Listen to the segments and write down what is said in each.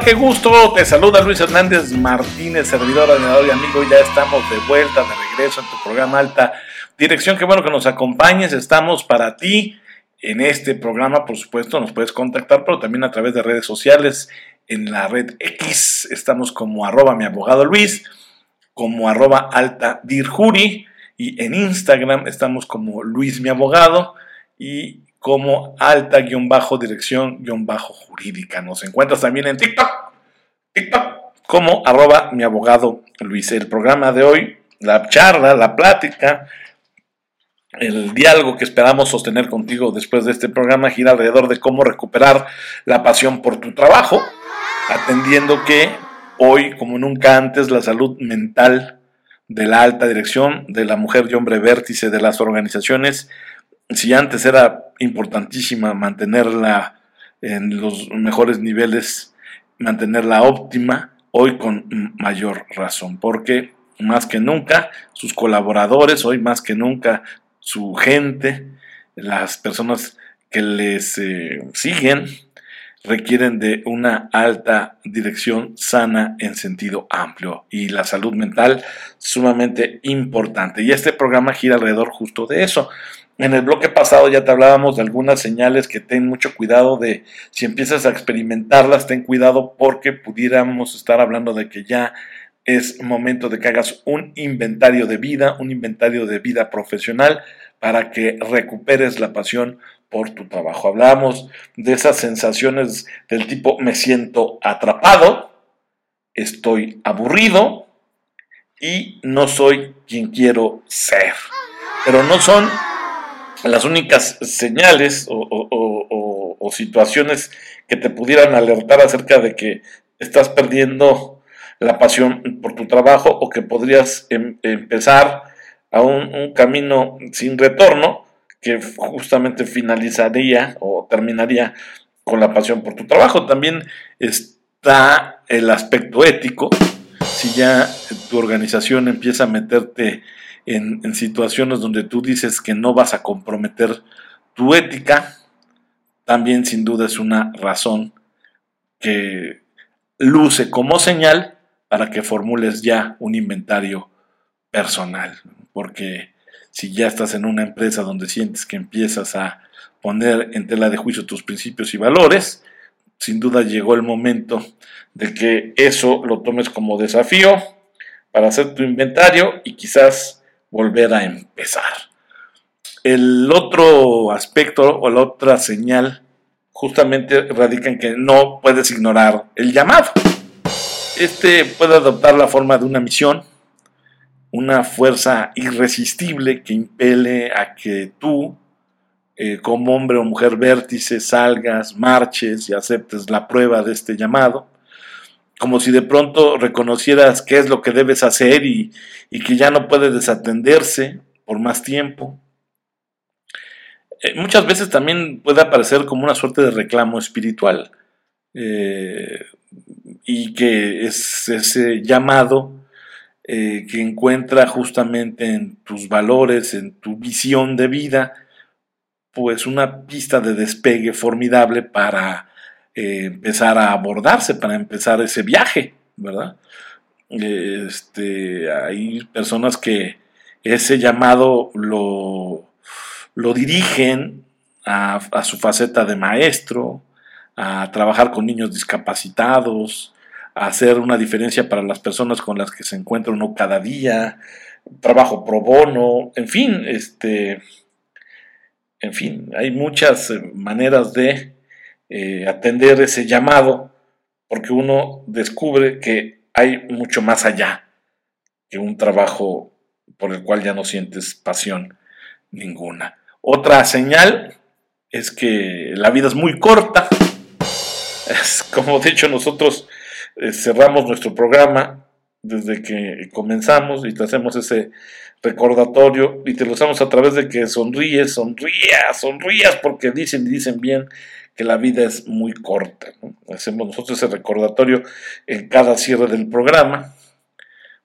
qué gusto. Te saluda Luis Hernández Martínez, servidor, animador y amigo. Ya estamos de vuelta, de regreso en tu programa Alta Dirección. Qué bueno que nos acompañes. Estamos para ti en este programa. Por supuesto, nos puedes contactar, pero también a través de redes sociales. En la red X estamos como arroba mi abogado Luis, como arroba alta dirjuri. Y en Instagram estamos como Luis mi abogado. Y como alta-dirección-jurídica. Nos encuentras también en TikTok, TikTok, como arroba mi abogado Luis. El programa de hoy, la charla, la plática, el diálogo que esperamos sostener contigo después de este programa gira alrededor de cómo recuperar la pasión por tu trabajo, atendiendo que hoy, como nunca antes, la salud mental de la alta dirección, de la mujer y hombre vértice de las organizaciones, si antes era importantísima mantenerla en los mejores niveles, mantenerla óptima, hoy con mayor razón, porque más que nunca sus colaboradores, hoy más que nunca su gente, las personas que les eh, siguen, requieren de una alta dirección sana en sentido amplio y la salud mental sumamente importante. Y este programa gira alrededor justo de eso. En el bloque pasado ya te hablábamos de algunas señales que ten mucho cuidado de si empiezas a experimentarlas, ten cuidado porque pudiéramos estar hablando de que ya es momento de que hagas un inventario de vida, un inventario de vida profesional para que recuperes la pasión por tu trabajo. Hablamos de esas sensaciones del tipo me siento atrapado, estoy aburrido y no soy quien quiero ser. Pero no son las únicas señales o, situaciones que te pudieran alertar acerca de que estás perdiendo la pasión por tu trabajo o que podrías em, empezar a un, camino sin retorno que justamente finalizaría o terminaría con la pasión por tu trabajo. También está el aspecto ético. Si ya tu organización empieza a meterte en, situaciones donde tú dices que no vas a comprometer tu ética, también sin duda es una razón que luce como señal para que formules ya un inventario personal. Porque si ya estás en una empresa donde sientes que empiezas a poner en tela de juicio tus principios y valores, sin duda llegó el momento de que eso lo tomes como desafío para hacer tu inventario y quizás volver a empezar. El otro aspecto o la otra señal justamente radica en que no puedes ignorar el llamado. Este puede adoptar la forma de una misión, una fuerza irresistible que impele a que tú, eh, como hombre o mujer vértice, salgas, marches y aceptes la prueba de este llamado como si de pronto reconocieras qué es lo que debes hacer y, que ya no puede desatenderse por más tiempo. Eh, muchas veces también puede aparecer como una suerte de reclamo espiritual eh, y que es ese llamado que encuentra justamente en tus valores, en tu visión de vida, pues una pista de despegue formidable para eh, empezar a abordarse, para empezar ese viaje, ¿verdad? Este, hay personas que ese llamado lo, lo dirigen a, a, su faceta de maestro, a trabajar con niños discapacitados, a hacer una diferencia para las personas con las que se encuentra uno cada día, trabajo pro bono, en fin, este, en fin, hay muchas maneras de eh, atender ese llamado, porque uno descubre que hay mucho más allá que un trabajo por el cual ya no sientes pasión ninguna. Otra señal es que la vida es muy corta. Es como de hecho nosotros eh, cerramos nuestro programa desde que comenzamos y te hacemos ese recordatorio y te lo hacemos a través de que sonríes, sonrías, sonrías porque dicen y dicen bien que la vida es muy corta. Hacemos nosotros ese recordatorio en cada cierre del programa,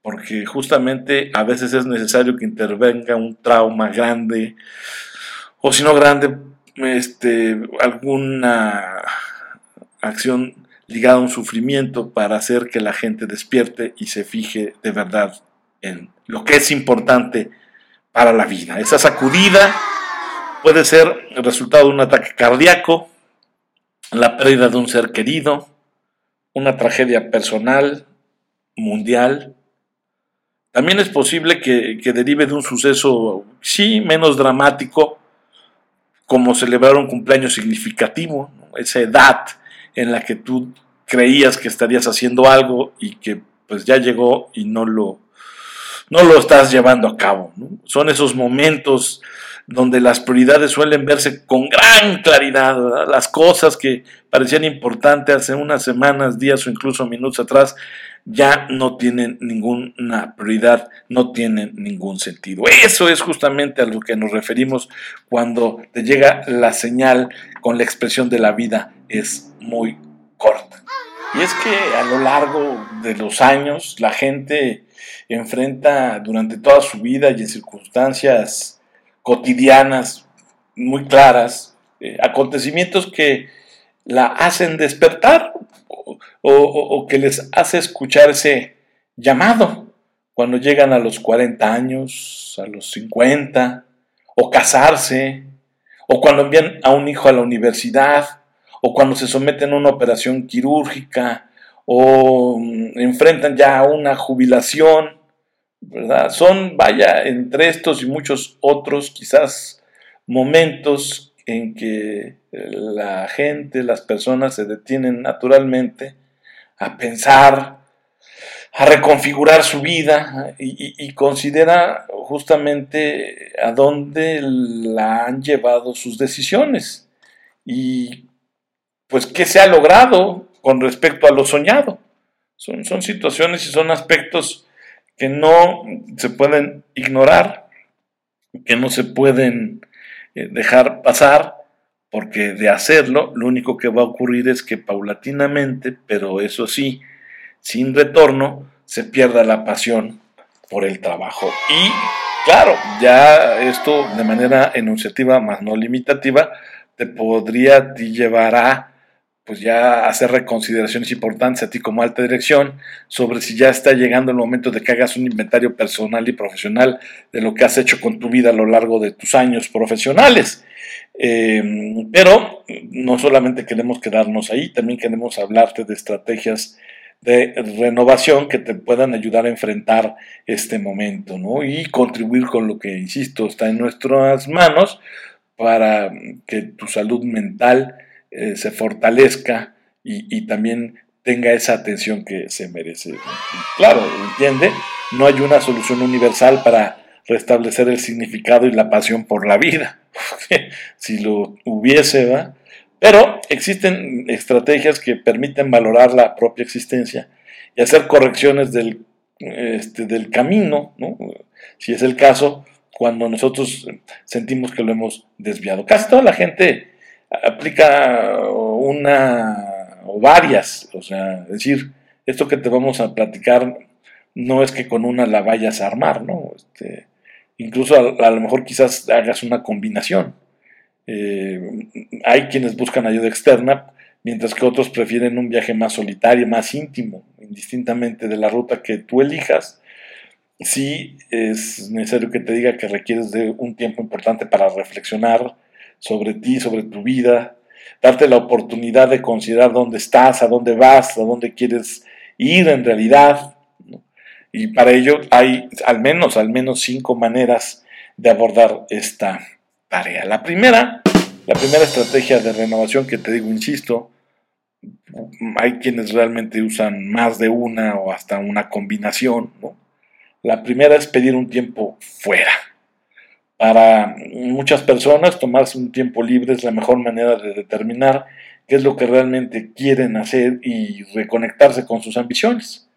porque justamente a veces es necesario que intervenga un trauma grande, o si no grande, este, alguna acción ligada a un sufrimiento para hacer que la gente despierte y se fije de verdad en lo que es importante para la vida. Esa sacudida puede ser el resultado de un ataque cardíaco, la pérdida de un ser querido, una tragedia personal, mundial. También es posible que, derive de un suceso, sí, menos dramático, como celebrar un cumpleaños significativo, esa edad en la que tú creías que estarías haciendo algo y que pues ya llegó y no lo, no lo estás llevando a cabo. Son esos momentos donde las prioridades suelen verse con gran claridad, las cosas que parecían importantes hace unas semanas, días o incluso minutos atrás, ya no tienen ninguna prioridad, no tienen ningún sentido. Eso es justamente a lo que nos referimos cuando te llega la señal con la expresión de la vida es muy corta. Y es que a lo largo de los años la gente enfrenta durante toda su vida y en circunstancias cotidianas muy claras, eh, acontecimientos que la hacen despertar o, que les hace escuchar ese llamado cuando llegan a los 40 años, a los 50, o casarse, o cuando envían a un hijo a la universidad, o cuando se someten a una operación quirúrgica, o mm, enfrentan ya una jubilación, ¿verdad? Son, vaya, entre estos y muchos otros, quizás momentos en que la gente, las personas se detienen naturalmente a pensar, a reconfigurar su vida y, considera justamente a dónde la han llevado sus decisiones y pues qué se ha logrado con respecto a lo soñado. Son, son situaciones y son aspectos que no se pueden ignorar, que no se pueden dejar pasar porque de hacerlo lo único que va a ocurrir es que paulatinamente, pero eso sí, sin retorno, se pierda la pasión por el trabajo. Y claro, ya esto de manera enunciativa más no limitativa te podría llevar a pues ya hacer reconsideraciones importantes a ti como alta dirección sobre si ya está llegando el momento de que hagas un inventario personal y profesional de lo que has hecho con tu vida a lo largo de tus años profesionales. Em, pero no solamente queremos quedarnos ahí, también queremos hablarte de estrategias de renovación que te puedan ayudar a enfrentar este momento ¿no? y contribuir con lo que, insisto, está en nuestras manos para que tu salud mental eh, se fortalezca y, también tenga esa atención que se merece. Claro, entiende, no hay una solución universal para restablecer el significado y la pasión por la vida. si lo hubiese, ¿va? Pero existen estrategias que permiten valorar la propia existencia y hacer correcciones del, este, del camino, ¿no? si es el caso, cuando nosotros sentimos que lo hemos desviado. Casi toda la gente aplica una o varias, o sea, es decir, esto que te vamos a platicar no es que con una la vayas a armar, ¿no? Este, incluso a, lo mejor quizás hagas una combinación. Eh, hay quienes buscan ayuda externa, mientras que otros prefieren un viaje más solitario, más íntimo, indistintamente de la ruta que tú elijas. Sí es necesario que te diga que requieres de un tiempo importante para reflexionar, sobre ti, sobre tu vida, darte la oportunidad de considerar dónde estás, a dónde vas, a dónde quieres ir en realidad. Y para ello hay al menos, al menos cinco maneras de abordar esta tarea. La primera, la primera estrategia de renovación que te digo, insisto, hay quienes realmente usan más de una o hasta una combinación. La primera es pedir un tiempo fuera para muchas personas, tomarse un tiempo libre es la mejor manera de determinar qué es lo que realmente quieren hacer y reconectarse con sus ambiciones.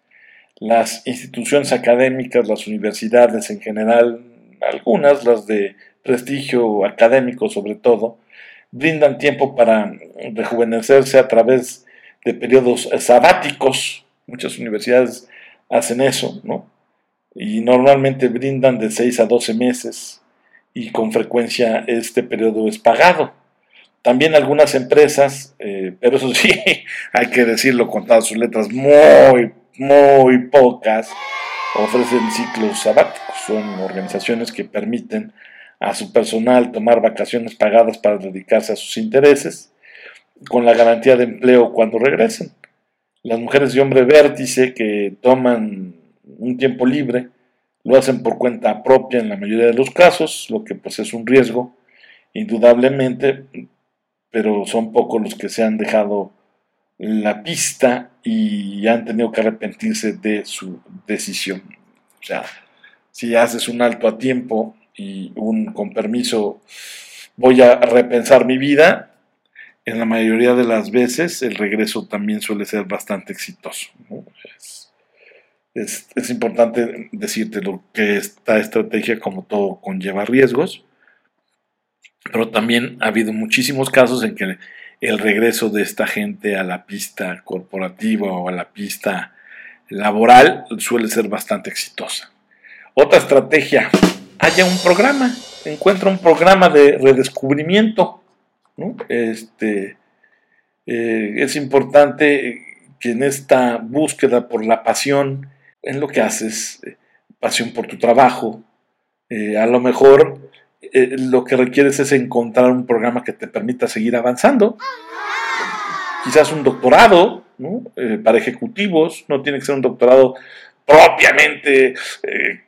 Las instituciones académicas, las universidades en general, algunas, las de prestigio académico sobre todo, brindan tiempo para rejuvenecerse a través de periodos sabáticos. Muchas universidades hacen eso, ¿no? Y normalmente brindan de 6 a 12 meses y con frecuencia este periodo es pagado. también algunas empresas, eh, pero eso sí, hay que decirlo con todas sus letras, muy, muy pocas, ofrecen ciclos sabáticos. Son organizaciones que permiten a su personal tomar vacaciones pagadas para dedicarse a sus intereses, con la garantía de empleo cuando regresen. Las mujeres y hombres vértice que toman un tiempo libre lo hacen por cuenta propia en la mayoría de los casos, lo que pues es un riesgo, indudablemente, pero son pocos los que se han dejado la pista y han tenido que arrepentirse de su decisión. O sea, si haces un alto a tiempo y un con permiso voy a repensar mi vida, en la mayoría de las veces el regreso también suele ser bastante exitoso. Es, es, importante decirte lo que esta estrategia, como todo, conlleva riesgos, pero también ha habido muchísimos casos en que el regreso de esta gente a la pista corporativa o a la pista laboral suele ser bastante exitosa. Otra estrategia, haya un programa, encuentra un programa de redescubrimiento. Este, eh, es importante que en esta búsqueda por la pasión, en lo que haces, eh, pasión por tu trabajo, eh, a lo mejor eh, lo que requieres es encontrar un programa que te permita seguir avanzando. Quizás un doctorado para ejecutivos, no tiene que ser un doctorado propiamente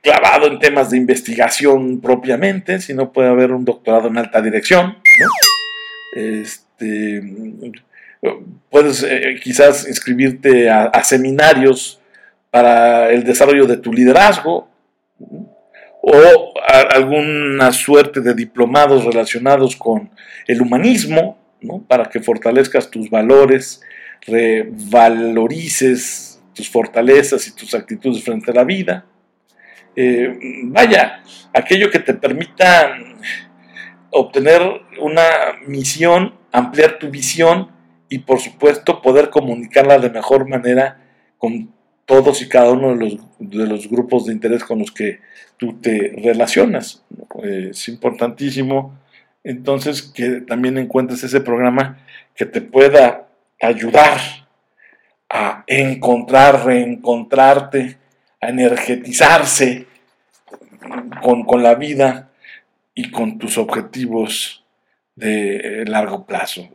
clavado en temas de investigación propiamente, sino puede haber un doctorado en alta dirección. Este, puedes quizás inscribirte a seminarios para el desarrollo de tu liderazgo o alguna suerte de diplomados relacionados con el humanismo, para que fortalezcas tus valores, revalorices tus fortalezas y tus actitudes frente a la vida. Eh, vaya, aquello que te permita obtener una misión, ampliar tu visión y por supuesto poder comunicarla de mejor manera con todos y cada uno de los, de los grupos de interés con los que tú te relacionas. Es importantísimo entonces que también encuentres ese programa que te pueda ayudar a encontrar, reencontrarte, a energetizarse con, con la vida y con tus objetivos de largo plazo.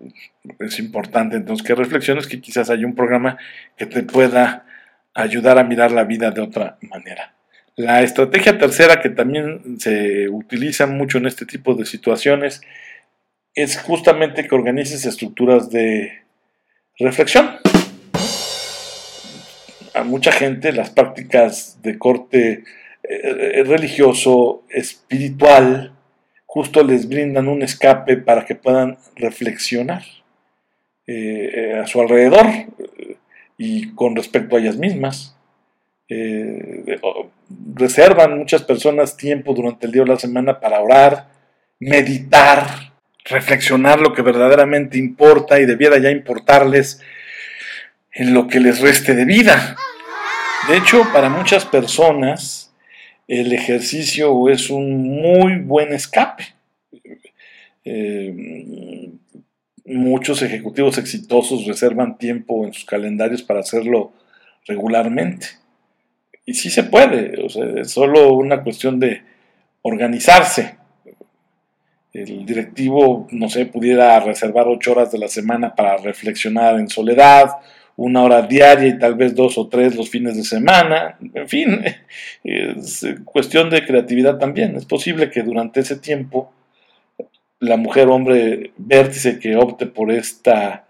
Es importante entonces que reflexiones que quizás haya un programa que te pueda ayudar a mirar la vida de otra manera. La estrategia tercera que también se utiliza mucho en este tipo de situaciones es justamente que organices estructuras de reflexión. A mucha gente las prácticas de corte eh, religioso, espiritual, justo les brindan un escape para que puedan reflexionar eh, eh, a su alrededor y con respecto a ellas mismas. Eh, reservan muchas personas tiempo durante el día o la semana para orar, meditar, reflexionar lo que verdaderamente importa y debiera ya importarles en lo que les reste de vida. De hecho, para muchas personas el ejercicio es un muy buen escape. Eh, muchos ejecutivos exitosos reservan tiempo en sus calendarios para hacerlo regularmente. Y sí se puede, es solo una cuestión de organizarse. El directivo, no sé, pudiera reservar ocho horas de la semana para reflexionar en soledad, una hora diaria y tal vez dos o tres los fines de semana. En fin, es cuestión de creatividad también. Es posible que durante ese tiempo la mujer hombre vértice que opte por esta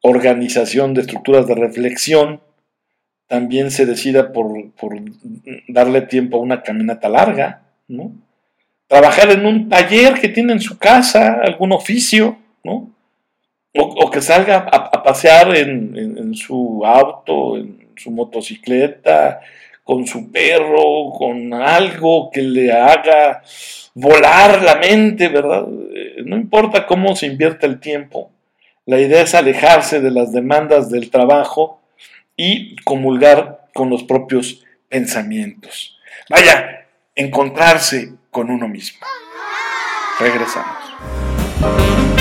organización de estructuras de reflexión también se decida por, darle tiempo a una caminata larga, ¿no? Trabajar en un taller que tiene en su casa, algún oficio, ¿no? O, que salga a, pasear en, en, su auto, en su motocicleta, con su perro, con algo que le haga volar la mente, ¿verdad? Eh, no importa cómo se invierte el tiempo, la idea es alejarse de las demandas del trabajo y comulgar con los propios pensamientos. Vaya, encontrarse con uno mismo. Regresamos.